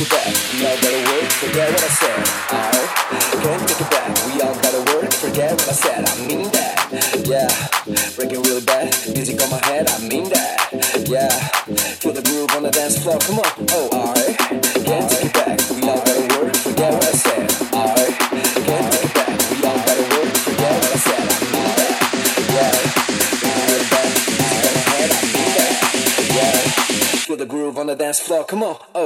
take it back. We all gotta work, forget what I said. I can't take it back. We all gotta work, forget what I said. I mean that. Yeah, breaking really bad. Music on my head. I mean that. Yeah, feel the groove on the dance floor. Come on. Oh, I can't take it back. We all gotta work, forget what I said. I can't take it back. We all gotta work, forget what I said. I mean that. Yeah, feel the groove on the dance floor. Come on. Oh.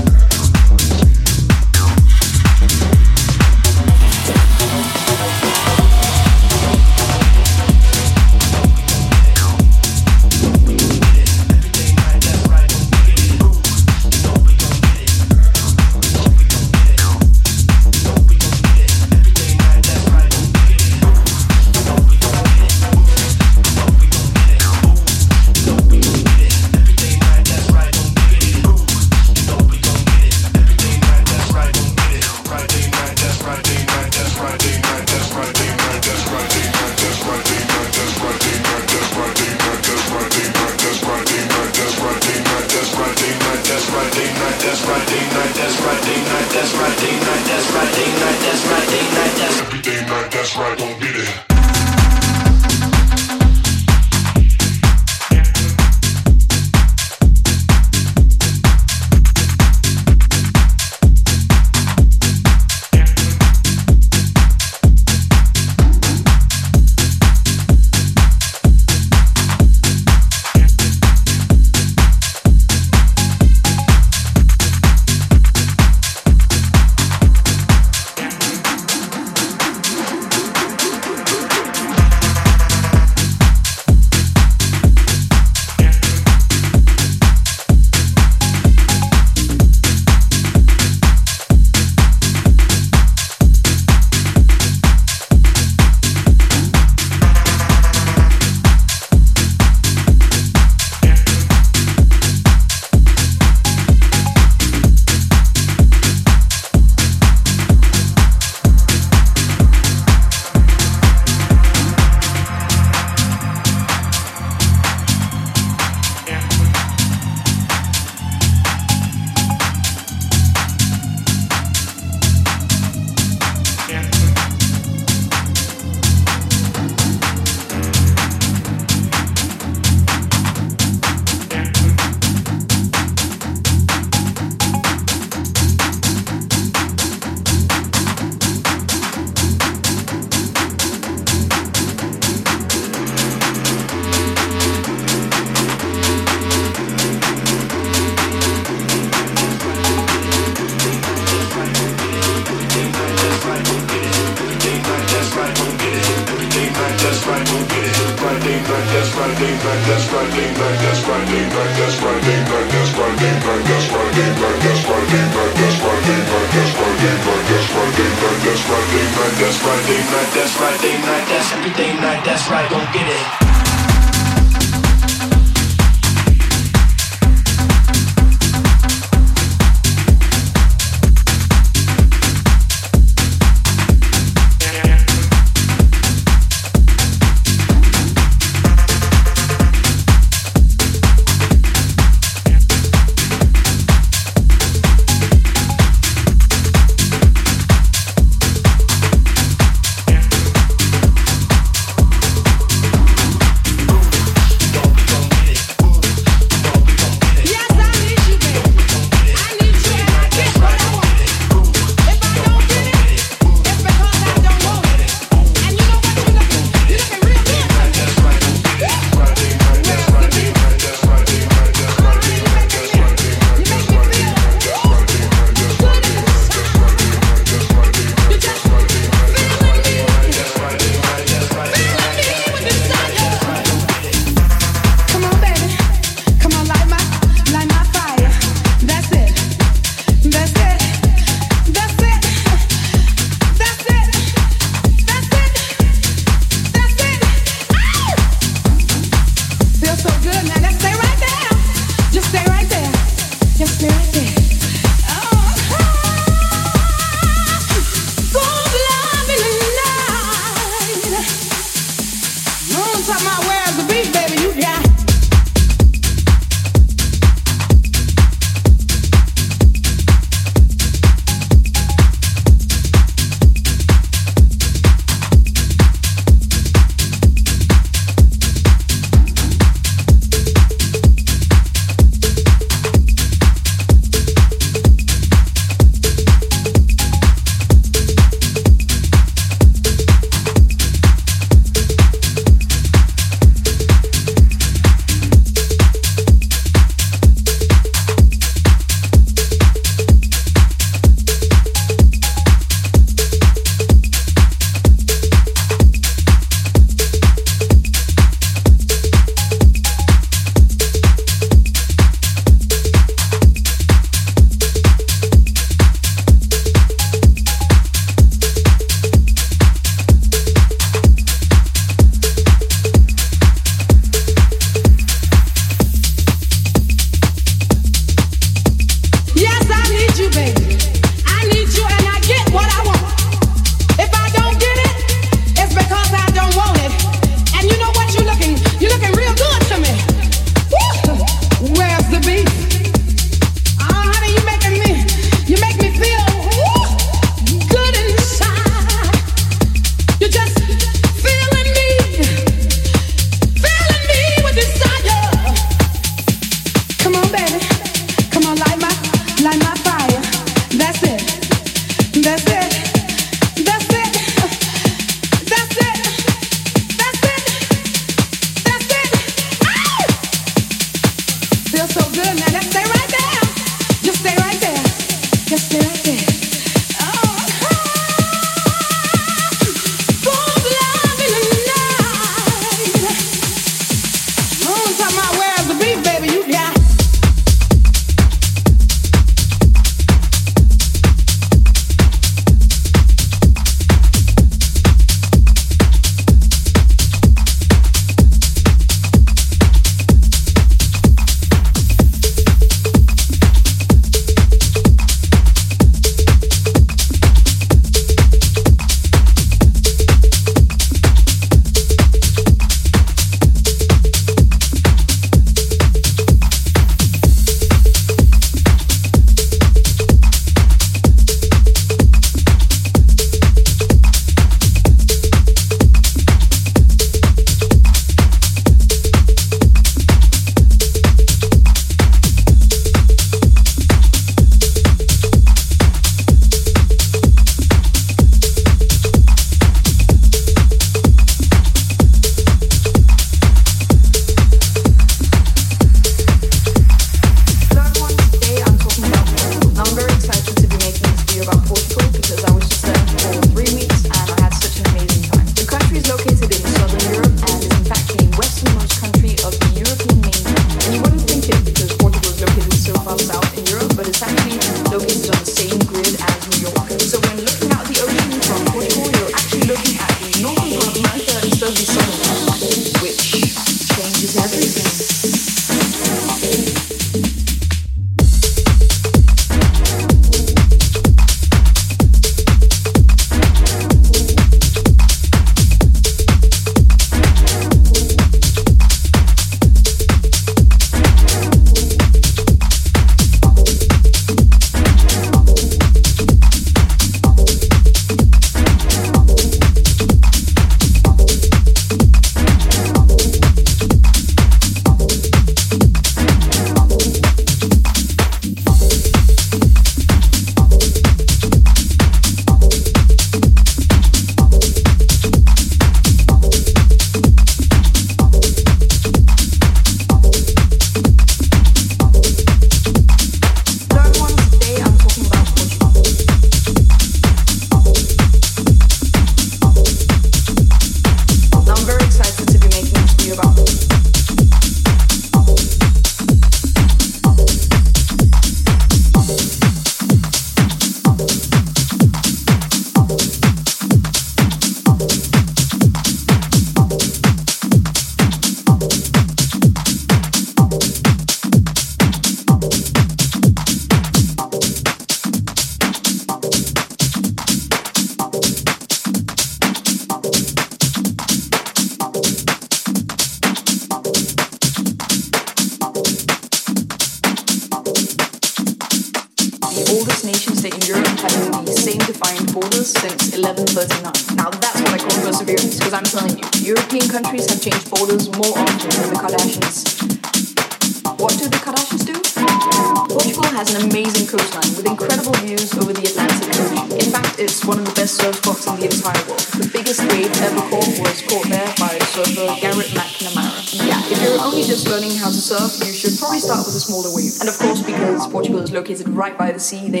The they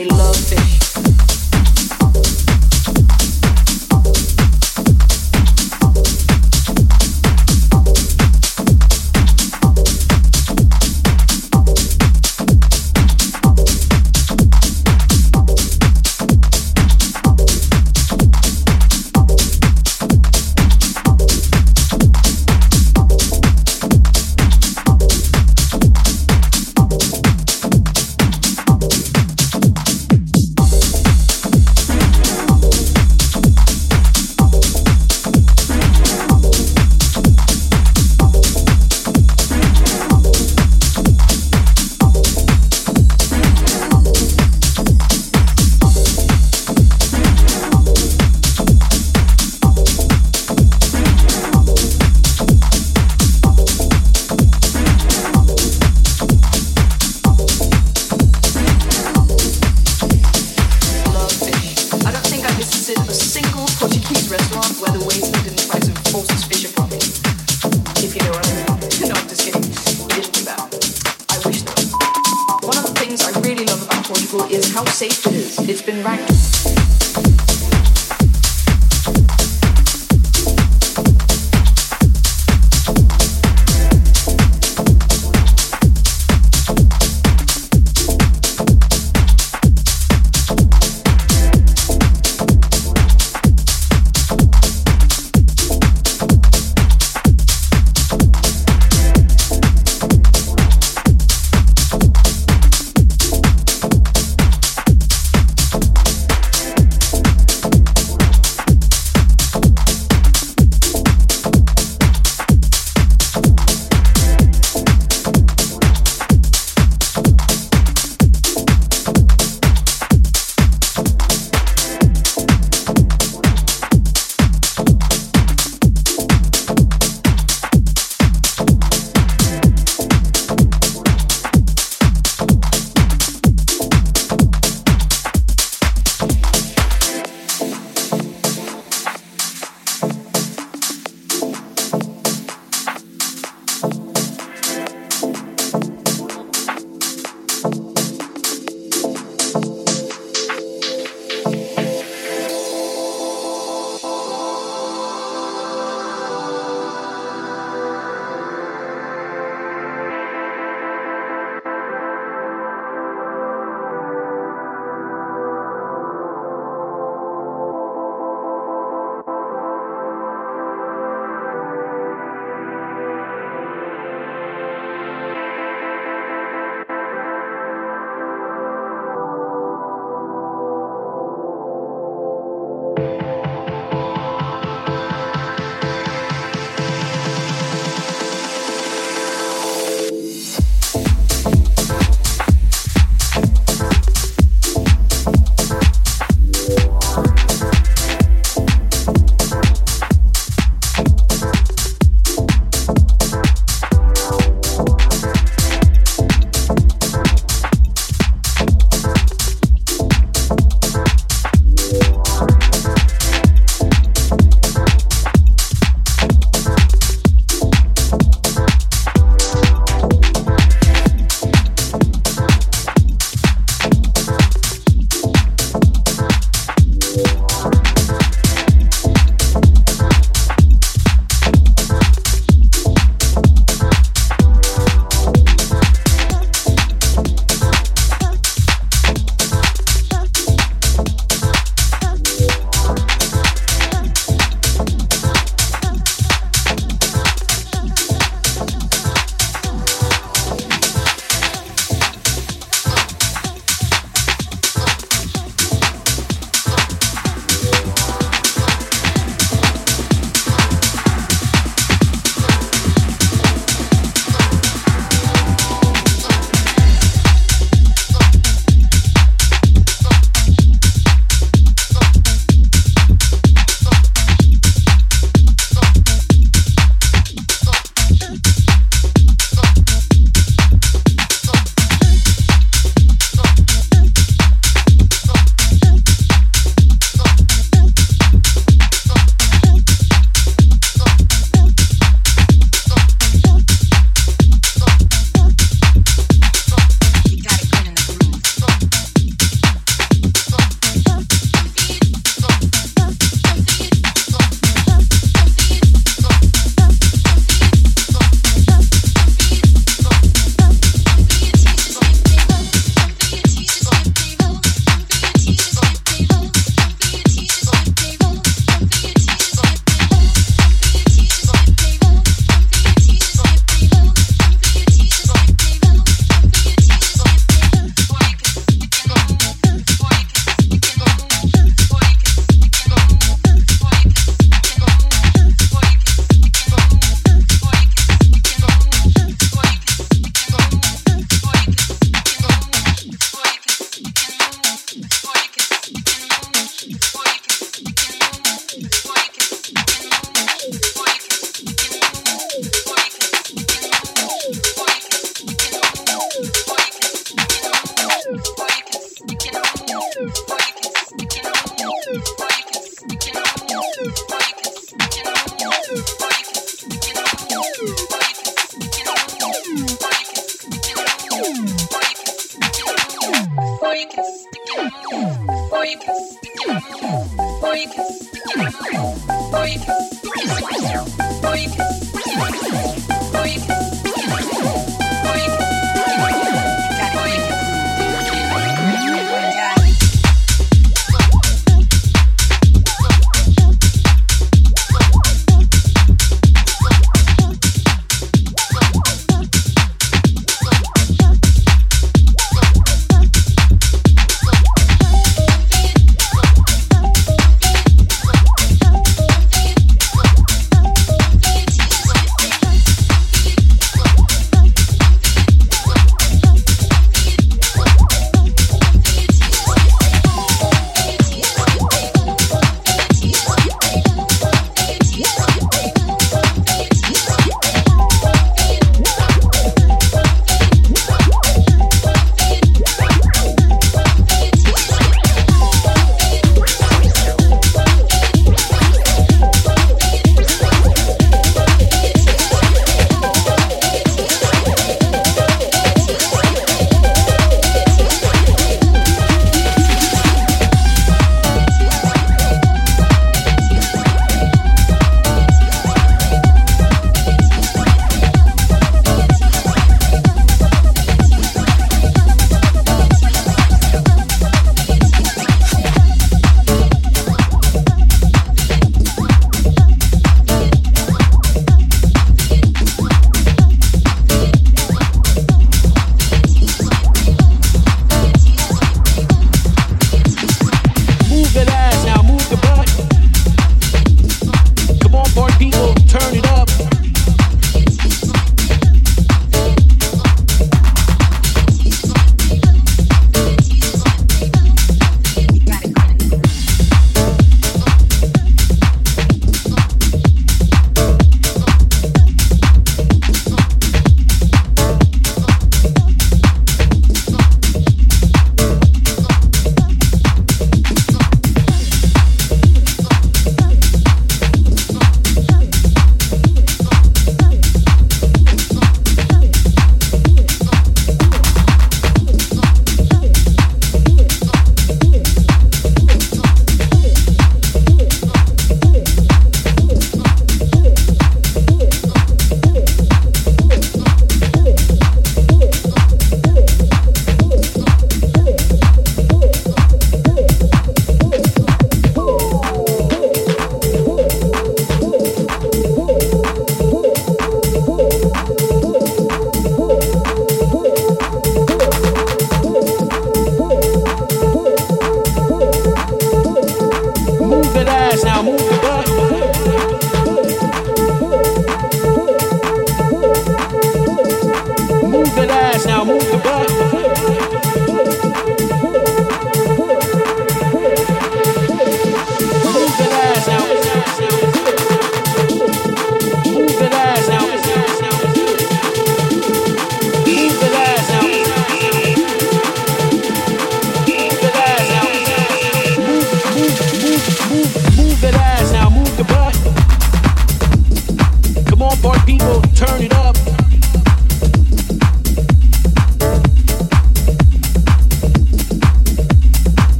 or you can stick it move, or you can stick it move, or you can stick it move, or you can stick it move, or you can stick it move.